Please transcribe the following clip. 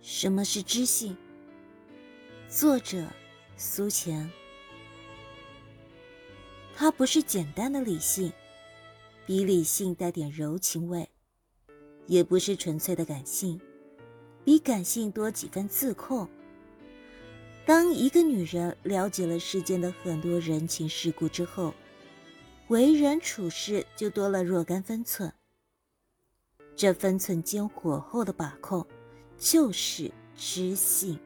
什么是知性？作者苏钱。它不是简单的理性，比理性带点柔情味；也不是纯粹的感性，比感性多几分自控。当一个女人了解了世间的很多人情世故之后，为人处事就多了若干分寸。这分寸间火候的把控，就是知性。